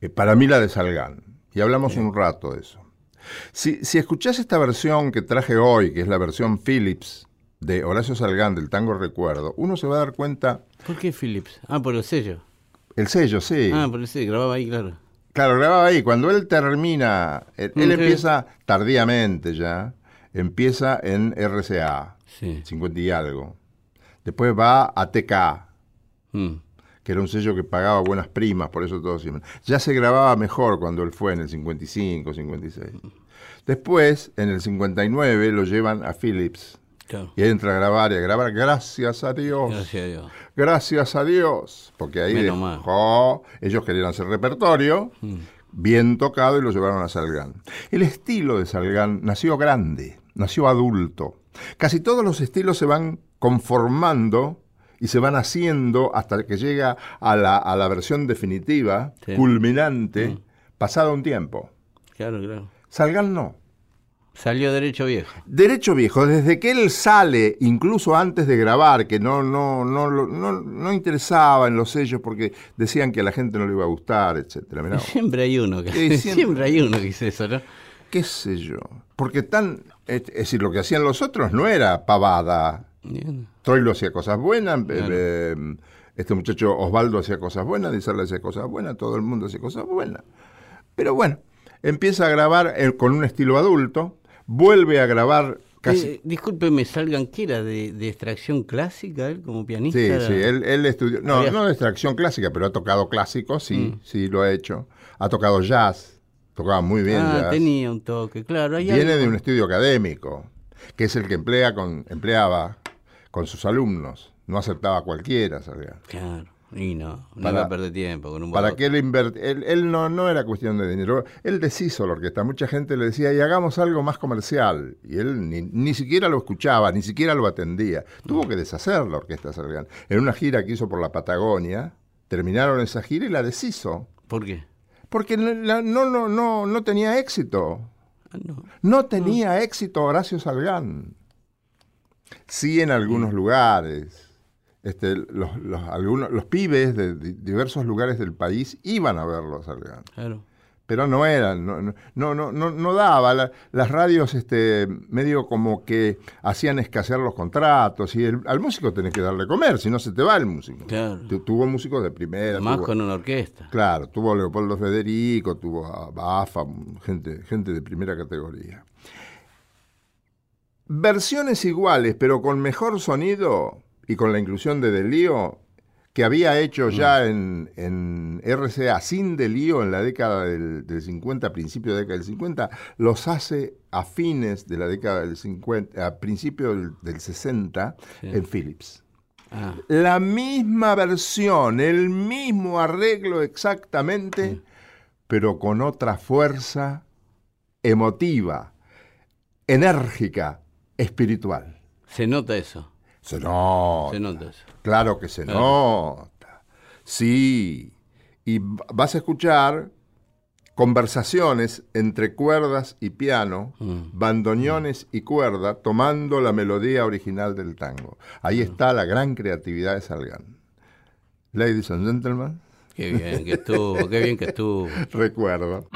C: Eh, para mí la de Salgán. Y hablamos un rato de eso. Si, si escuchás esta versión que traje hoy, que es la versión Philips de Horacio Salgán del tango Recuerdo, uno se va a dar cuenta,
D: ¿Por qué Philips? Ah, por el sello.
C: el sello, sí.
D: Ah, por el sello, grababa ahí, claro.
C: Claro, grababa ahí. Cuando él termina, él, empieza tardíamente ya, empieza en RCA,
D: Sí.
C: 50 y algo. Después va a TK,
D: Mm.
C: que era un sello que pagaba buenas primas, por eso todo siempre. Ya se grababa mejor cuando él fue en el 55, 56. Después, en el 59, lo llevan a Philips.
D: Claro.
C: Y entra a grabar y a grabar, gracias a Dios.
D: Gracias a Dios.
C: Gracias a Dios. Porque ahí dejó, ellos querían hacer repertorio, bien tocado y lo llevaron a Salgán. El estilo de Salgán nació grande, nació adulto. Casi todos los estilos se van conformando y se van haciendo hasta que llega a la, a la versión definitiva,
D: Sí.
C: culminante, pasado un tiempo.
D: Claro, claro.
C: Salgán no.
D: Salió derecho viejo.
C: Derecho viejo, desde que él sale, incluso antes de grabar, que no, no, no, no, no interesaba en los sellos porque decían que a la gente no le iba a gustar, etcétera. Mirá,
D: Siempre hay uno que siempre.
C: siempre.
D: hay uno que dice eso, ¿no?
C: qué sé yo. Porque tan, es, es decir, lo que hacían los otros no era pavada.
D: Bien.
C: Troilo hacía cosas buenas, eh,
D: Claro.
C: eh, este muchacho Osvaldo hacía cosas buenas, Dizarle hacía cosas buenas, todo el mundo hacía cosas buenas. Pero bueno, empieza a grabar eh, con un estilo adulto, vuelve a grabar casi...
D: Eh, discúlpeme, Salgan, ¿qué era? De, de extracción clásica él como pianista?
C: Sí, sí, él, él estudió, no,
D: Había-
C: no de extracción clásica, pero ha tocado clásicos, sí,
D: Mm.
C: sí lo ha hecho. Ha tocado jazz, tocaba muy bien
D: Ah,
C: jazz.
D: tenía un toque, claro.
C: Viene
D: algo.
C: de un estudio académico. que es el que emplea con, empleaba con sus alumnos. No aceptaba a cualquiera, Sargán.
D: Claro. Y no, no
C: Para-
D: iba a perder tiempo con un
C: ¿Para qué él inver- Él, él no, no era cuestión de dinero. Él deshizo la orquesta. Mucha gente le decía, y hagamos algo más comercial. Y él ni, ni siquiera lo escuchaba, ni siquiera lo atendía. Tuvo que deshacer la orquesta Sargán. En una gira que hizo por la Patagonia, terminaron esa gira y la deshizo.
D: ¿Por qué?
C: Porque no, no, no, no tenía éxito.
D: Ah, no.
C: No tenía éxito Horacio Salgán. Sí en algunos lugares. Este, los, los, algunos, los pibes de, di- diversos lugares del país iban a verlo a Salgán.
D: Claro.
C: Pero no eran, no, no, no, no, no- no daba. La- las radios este, medio como que hacían escasear los contratos y el- al músico tenés que darle comer, si no se te va el músico.
D: Claro.
C: Tu- tuvo músicos de primera.
D: Más
C: tuvo-
D: con una orquesta.
C: Claro, tuvo a Leopoldo Federico, tuvo a Bafa, gente, gente de primera categoría. Versiones iguales, pero con mejor sonido y con la inclusión de Delío, que había hecho ya en, en RCA sin Delío en la década del, del 50, principio de la década del 50, los hace a fines de la década del 50, a principio del, del 60
D: Sí.
C: en Philips.
D: Ah,
C: La misma versión, el mismo arreglo exactamente, pero con otra fuerza emotiva, enérgica, espiritual.
D: se nota eso.
C: Se nota.
D: Se nota eso.
C: Claro que se
D: Claro.
C: nota. Sí. Y vas a escuchar conversaciones entre cuerdas y piano,
D: Mm.
C: bandoneones y cuerda, tomando la melodía original del tango. Ahí
D: Mm.
C: está la gran creatividad de Salgan. Ladies and gentlemen,
D: Qué bien que estuvo, qué bien que estuvo.
C: recuerdo.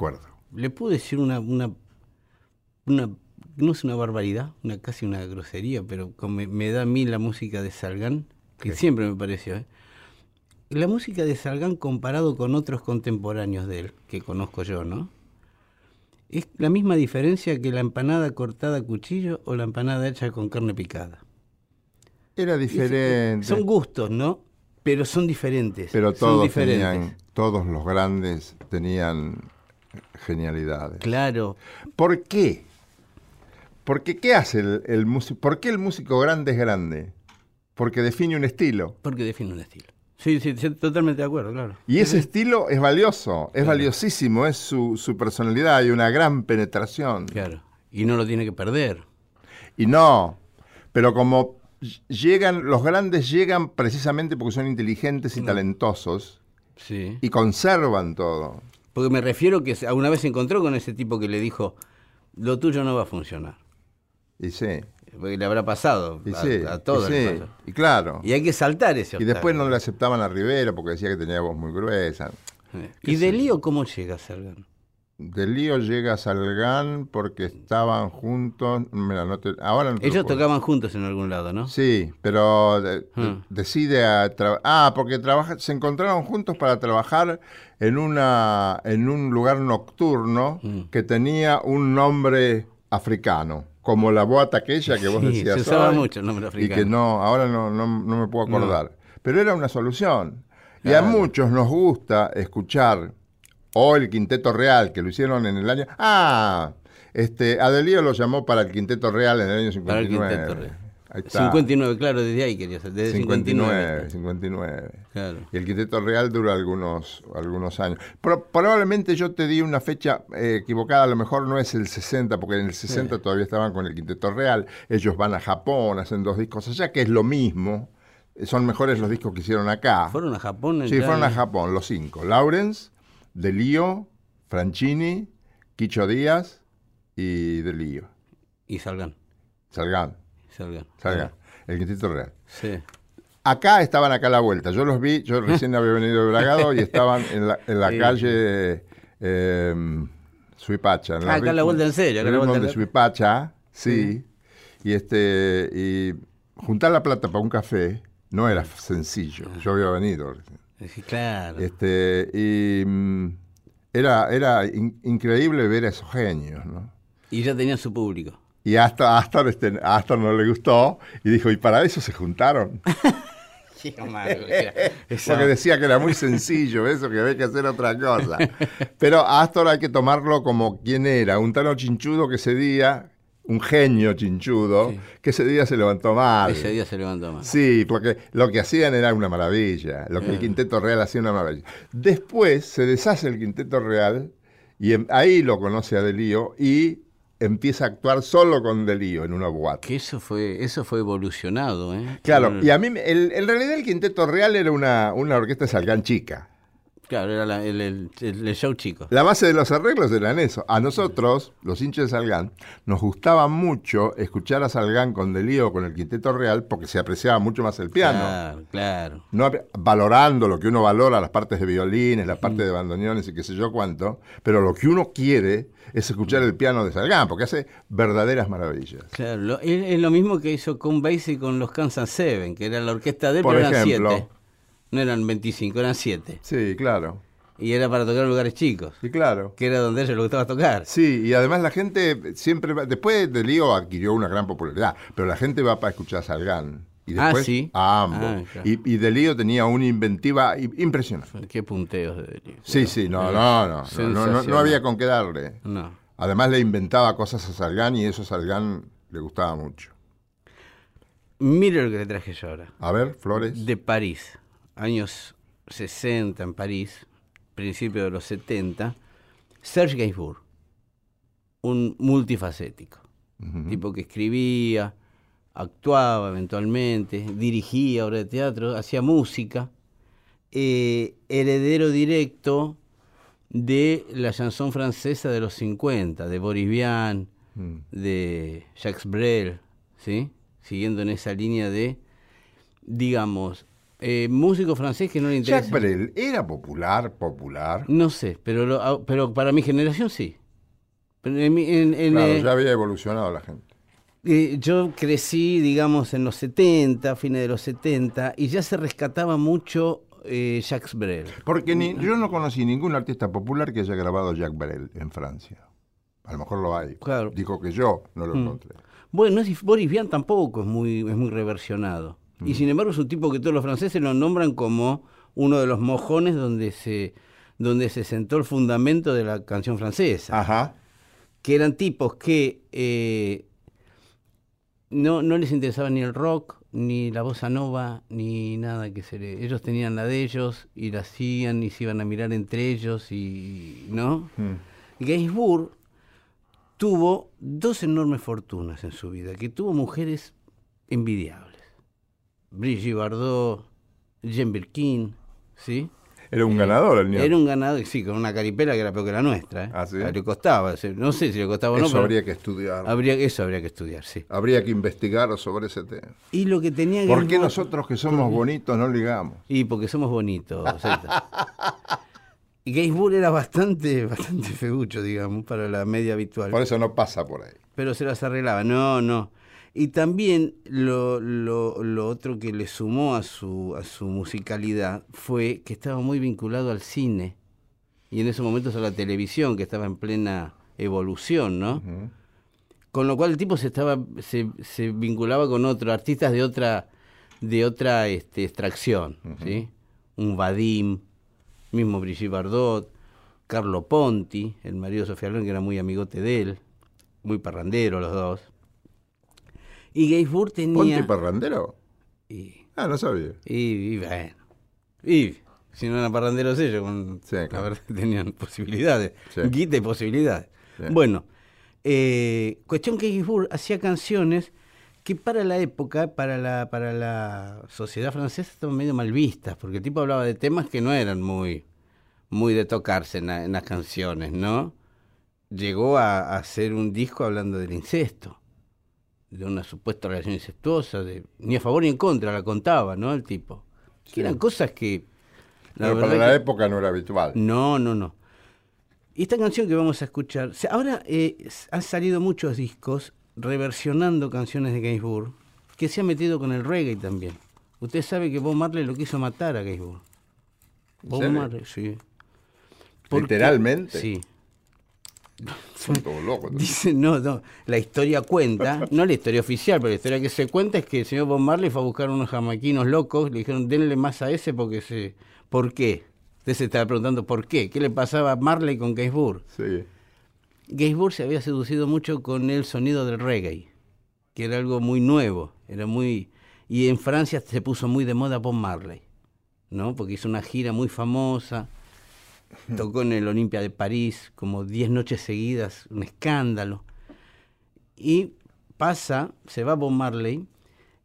C: Recuerdo.
D: ¿Le puedo decir una, una, una, no es una barbaridad, una casi una grosería, pero me, me da a mí la música de Salgán, que
C: ¿Qué?
D: siempre me pareció, ¿eh? La música de Salgán comparado con otros contemporáneos de él, que conozco yo, ¿no? Es la misma diferencia que la empanada cortada a cuchillo o la empanada hecha con carne picada.
C: Era diferente.
D: Son gustos, ¿no? Pero son diferentes.
C: pero
D: son
C: todos
D: diferentes.
C: tenían, todos los grandes tenían genialidades.
D: Claro,
C: ¿Por qué? Porque ¿qué hace el, el músico? ¿Por qué el músico grande es grande? Porque define un estilo.
D: porque define un estilo. Sí, sí, totalmente de acuerdo, claro.
C: Y ese estilo es valioso, es valiosísimo, es su, su personalidad y una gran penetración.
D: Claro. Y no lo tiene que perder.
C: Y no, pero como llegan, los grandes llegan precisamente porque son inteligentes y talentosos
D: Sí.
C: y conservan todo.
D: Porque me refiero que alguna vez se encontró con ese tipo que le dijo, lo tuyo no va a funcionar.
C: Y sí,
D: Porque le habrá pasado
C: y
D: a,
C: sí,
D: a todos.
C: y, sí, y claro.
D: Y hay que saltar ese
C: Y después no
D: obstáculo.
C: le aceptaban a Rivera porque decía que tenía voz muy gruesa.
D: ¿Y de lío cómo llega Salgan?
C: De lío llega a Salgán porque estaban juntos. Mira, no te- ahora no te
D: Ellos tocaban juntos en algún lado, ¿no?
C: Sí, pero de-
D: Ah.
C: decide a ah, porque trabaja, se encontraron juntos para trabajar en una en un lugar nocturno
D: Mm.
C: que tenía un nombre africano, como la boata aquella que vos
D: Sí,
C: decías.
D: se usaba mucho el nombre
C: Y
D: africano.
C: que no, ahora no, no, no me puedo
D: No.
C: acordar. Pero era una solución. Y a muchos nos gusta escuchar o el Quinteto Real, que lo hicieron en el año... Ah, este, Adelío lo llamó para el Quinteto Real en el año 59.
D: Para el Quinteto Real.
C: Ahí está.
D: 59, claro, desde ahí quería ser. Desde 59.
C: 59, 59.
D: Claro.
C: Y el Quinteto Real dura algunos, algunos años. Pro- probablemente yo te di una fecha eh, equivocada, a lo mejor no es el 60, porque en el 60 todavía estaban con el Quinteto Real. Ellos van a Japón, hacen dos discos allá, que es lo mismo. Son mejores los discos que hicieron acá.
D: Fueron a Japón.
C: Sí,
D: ya-
C: fueron a Japón, los cinco. Lawrence, De Lío, Franchini, Quicho Díaz y De Lío.
D: Y Salgan.
C: Salgan,
D: Salgan.
C: Salgan. El Quinteto Real.
D: Sí.
C: Acá estaban acá a la vuelta. Yo los vi, yo recién había venido de Bragado y estaban en la, en la
D: Sí.
C: calle eh, Suipacha. en
D: Ah, acá a la vuelta en serio, acá a la
C: ritmo
D: vuelta
C: de
D: en la-
C: Suipacha, sí. Y este y juntar la plata para un café no era sencillo. Yo había venido.
D: Sí, claro.
C: Este, y mm, era, era in- increíble ver a esos genios, ¿no?
D: Y ya tenían su público.
C: Y hasta Astor, este, Astor no le gustó y dijo, ¿y para eso se juntaron? Porque decía que era muy sencillo eso, que había que hacer otra cosa. Pero a Astor hay que tomarlo como quien era, un tano chinchudo que ese día, un genio chinchudo,
D: Sí.
C: que ese día se levantó mal.
D: Ese día se levantó más.
C: Sí, porque lo que hacían era una maravilla, lo que el
D: Claro.
C: Quinteto Real hacía una maravilla. Después se deshace el Quinteto Real y em- ahí lo conoce a Delío y empieza a actuar solo con Delío en una boate.
D: Que eso fue, eso fue evolucionado, ¿eh?
C: Claro, y a mí, el- en realidad el Quinteto Real era una, una orquesta de Salgán chica.
D: Claro, era la- el, el- el- el show chico.
C: La base de los arreglos eran eso. A nosotros, los hinchas de Salgán, nos gustaba mucho escuchar a Salgán con Delío con el Quinteto Real porque se apreciaba mucho más el piano.
D: Claro, claro.
C: no valorando lo que uno valora, las partes de violines, las partes de bandoneones y qué sé yo cuánto, pero lo que uno quiere es escuchar el piano de Salgán, porque hace verdaderas maravillas.
D: Claro, lo- es, es lo mismo que hizo con Basie con los Kansas Seven, que era la orquesta de él,
C: Por
D: pero eran
C: ejemplo.
D: siete. No eran 25, eran siete.
C: Sí, claro.
D: Y era para tocar en lugares chicos,
C: Sí, claro.
D: que era donde a ellos les gustaba tocar.
C: Sí, y además la gente siempre va, después de Lío adquirió una gran popularidad, pero la gente va para escuchar a Salgán. Y
D: Ah,
C: después
D: sí.
C: a ambos.
D: Ah, claro.
C: y, y de Lío tenía una inventiva impresionante.
D: Qué punteos de Delio.
C: Sí, sí, no, no, no, no, no, no, no había con qué darle.
D: No.
C: Además le inventaba cosas a Salgán y eso a Salgán le gustaba mucho.
D: Mira lo que le traje yo ahora.
C: A ver, Flores.
D: De París, años 60 en París, principio de los 70, Serge Gainsbourg, un multifacético, tipo que escribía, actuaba eventualmente, dirigía obras de teatro, hacía música, eh, heredero directo de la chanson francesa de los 50, de Boris Vian,
C: Mm.
D: de Jacques Brel, ¿sí? siguiendo en esa línea de, digamos, Eh, músico francés que no le interesa.
C: Jacques Brel era popular, popular.
D: No sé, pero, lo- ah, pero para mi generación sí. Pero en en- en,
C: Claro,
D: eh,
C: ya había evolucionado la gente.
D: eh, yo crecí, digamos, en los 70, fines de los 70, y ya se rescataba mucho eh, Jacques Brel.
C: Porque ni- yo no conocí ningún artista popular que haya grabado Jacques Brel en Francia. A lo mejor lo hay.
D: Claro.
C: Digo que yo no lo encontré.
D: Bueno, si Boris Vian tampoco es muy, es muy reversionado. Y sin embargo es un tipo que todos los franceses lo nombran como uno de los mojones donde se, donde se sentó el fundamento de la canción francesa.
C: Ajá.
D: que eran tipos que eh, no, no les interesaba ni el rock, ni la bossa nova, ni nada que se le... Ellos tenían la de ellos y la hacían y se iban a mirar entre ellos y... ¿No? Gainsbourg tuvo dos enormes fortunas en su vida, que tuvo mujeres envidiables. Brigitte Bardot, Jean Birkin, ¿sí?
C: Era un ganador el niño.
D: Era un ganador, sí, con una caripela que era peor que la nuestra. ¿eh?
C: Ah, ¿sí?
D: Le costaba, no sé si le costaba o no.
C: Eso
D: pero
C: habría que estudiar.
D: habría- eso habría que estudiar, sí.
C: Habría que investigar sobre ese tema.
D: Y lo que tenía
C: ¿Por qué nosotros que somos bonitos no ligamos?
D: Y porque somos bonitos. Y Gainsbourg era bastante, bastante feucho, digamos, para la media habitual.
C: Por eso no pasa por ahí.
D: pero se las arreglaba. No, no. Y también lo, lo, lo otro que le sumó a su, a su musicalidad fue que estaba muy vinculado al cine y en esos momentos a la televisión, que estaba en plena evolución, ¿no? Con lo cual el tipo se estaba se, se vinculaba con otros artistas de otra de otra este, extracción, ¿sí? Un Vadim, mismo Brigitte Bardot, Carlo Ponti, el marido de Sofía Loren, que era muy amigote de él, muy parrandero los dos. Y Gainsbourg tenía...
C: ¿Ponte parrandero?
D: y,
C: Ah, no sabía.
D: y, y bueno, y si no eran parranderos ellos, con,
C: Sí,
D: la
C: claro.
D: verdad que tenían posibilidades,
C: Sí.
D: guita y posibilidades.
C: Sí.
D: Bueno, eh, cuestión que Gainsbourg hacía canciones que para la época, para la, para la sociedad francesa estaban medio mal vistas, porque el tipo hablaba de temas que no eran muy, muy de tocarse en, la- en las canciones, ¿no? Llegó a, a hacer un disco hablando del incesto, de una supuesta relación incestuosa, de, ni a favor ni en contra, la contaba, ¿no? El tipo. Que eran cosas que... la
C: Pero para la
D: que-
C: época no era habitual.
D: no, no, no. Y esta canción que vamos a escuchar, ahora eh, han salido muchos discos reversionando canciones de Gainsbourg, que se ha metido con el reggae también. Usted sabe que Bob Marley lo quiso matar a Gainsbourg. Bob? Marley, sí. Porque-
C: ¿Literalmente?
D: Sí.
C: Son todos locos.
D: Dice, no, no, la historia cuenta, no la historia oficial, pero la historia que se cuenta es que el señor Bob Marley fue a buscar unos jamaiquinos locos, le dijeron, denle más a ese porque se... ¿Por qué? Usted se estaba preguntando por qué. ¿Qué le pasaba a Marley con Gainsbourg?
C: Sí.
D: Gainsbourg se había seducido mucho con el sonido del reggae, que era algo muy nuevo, era muy... Y en Francia se puso muy de moda Bob Marley, ¿no? Porque hizo una gira muy famosa, tocó en el Olimpia de París como 10 noches seguidas, un escándalo. Y pasa, se va Bob Marley,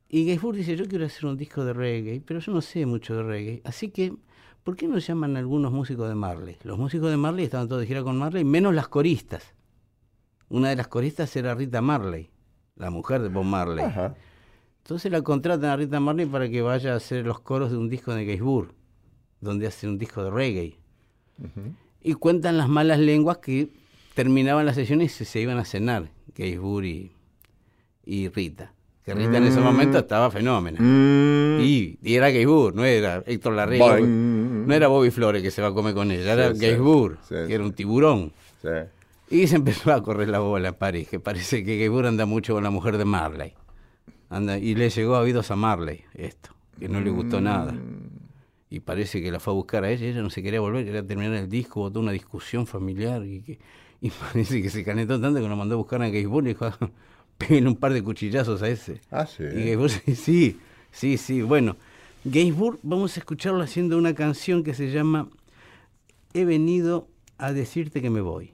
D: y Gainsbourg dice, yo quiero hacer un disco de reggae, pero yo no sé mucho de reggae, así que, ¿por qué no llaman algunos músicos de Marley? Los músicos de Marley estaban todos de gira con Marley, menos las coristas. Una de las coristas era Rita Marley, la mujer de Bob Marley.
C: Ajá.
D: Entonces la contratan a Rita Marley para que vaya a hacer los coros de un disco de Gainsbourg, donde hace un disco de reggae. Y cuentan las malas lenguas que terminaban las sesiones y se, iban a cenar, Gainsbourg y, y Rita. Que Rita en ese momento estaba fenómena.
C: Mm,
D: Y, y era Gainsbourg, no era Héctor Larrea, no era Bobby Flores que se va a comer con ella, era
C: Sí,
D: que
C: sí.
D: era un tiburón. Y se empezó a correr la bola en París, que parece que Gainsbourg anda mucho con la mujer de Marley. Anda, y le llegó a oídos a Marley esto, que no le gustó nada. Y parece que la fue a buscar a ella, ella no se quería volver, quería terminar el disco, botó una discusión familiar y, que, y parece que se calentó tanto que nos mandó a buscar a Gainsbourg y dijo, "Ah, peguen un par de cuchillazos a ese.
C: Ah, sí.
D: Y sí, sí, sí. Bueno, Gainsbourg, vamos a escucharlo haciendo una canción que se llama He venido a decirte que me voy.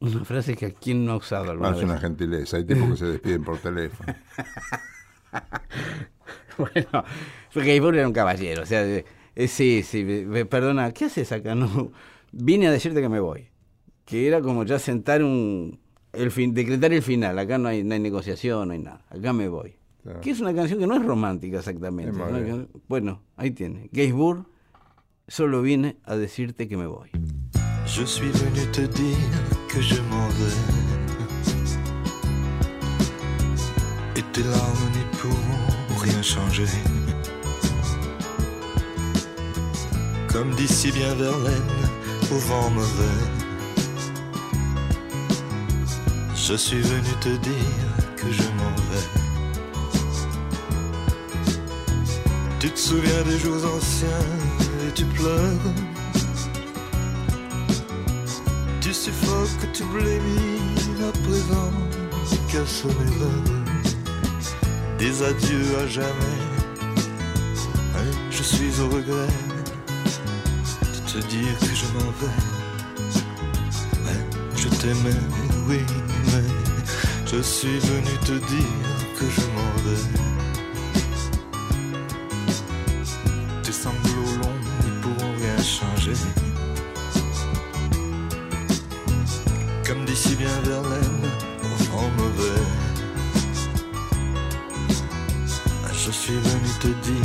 D: Una frase que a quien no ha usado alguna
C: Ah, es
D: vez.
C: una gentileza. Hay tipos que se despiden por teléfono.
D: Bueno, porque Gainsbourg era un caballero, o sea, de- eh, sí, sí, perdona, ¿qué haces acá? No, vine a decirte que me voy. Que era como ya sentar un, el fin, decretar el final, acá no hay, no hay negociación, no hay nada, acá me voy. Que es una canción que no es romántica exactamente.
C: Es
D: Bueno, ahí tiene. Gainsbourg solo viene a decirte que me voy.
F: Je suis venu te dire que je m'en vais. Et tes larmes n'y pourront rien changer. Comme dit si bien Verlaine, au vent mauvais. Je suis venu te dire que je m'en vais. Tu te souviens des jours anciens et tu pleures. Tu suffoques, tu blémis à présent qu'à sonner l'heure des adieux à jamais. Hein, je suis au regret de te dire que je m'en vais. Ouais, je t'aimais, oui, mais je suis venu te dire que je m'en vais. Tes sanglots longs ne pourront rien changer. Comme dit si bien au te dire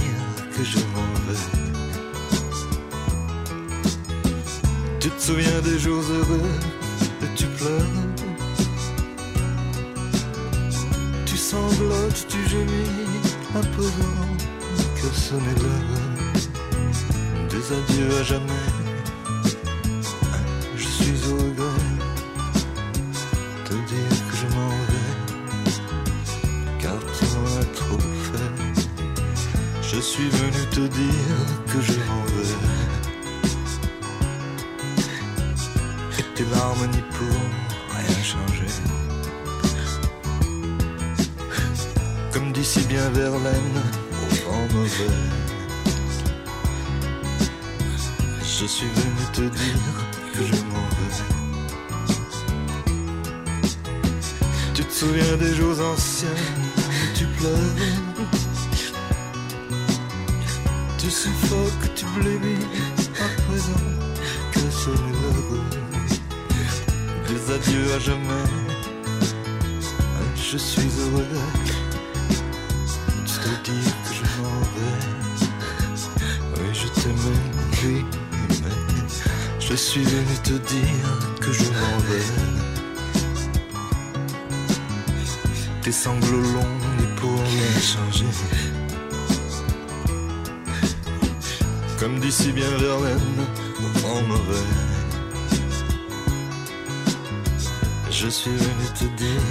F: Je suis venu te dire que je m'en vais. Et tes larmes pourront rien changer. Comme dit si bien Verlaine, au vent mauvais. Je suis venu te dire que je m'en vais. Tu te souviens des jours anciens où tu pleures? Tu suffoques, tu blémis à présent que sonne l'heure Des adieux à jamais. Je suis heureux. De te dire que je m'en vais. Oui je t'aimais, oui mais Je suis venu te dire que je m'en vais. Tes sanglots longs pourront rien changer. Comme dit si bien Verlaine, vent mauvais. Je suis venu te dire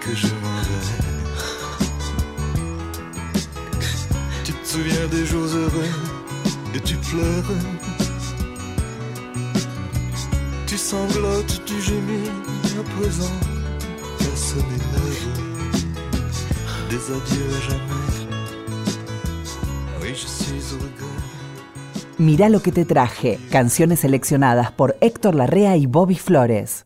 F: que je m'en vais. Tu te souviens des jours heureux et tu pleures. Tu sanglotes, tu gémis à présent. Qu'à sonner l'heure des adieux à jamais. Oui, je suis au regret.
B: Mirá lo que te traje, canciones seleccionadas por Héctor Larrea y Bobby Flores.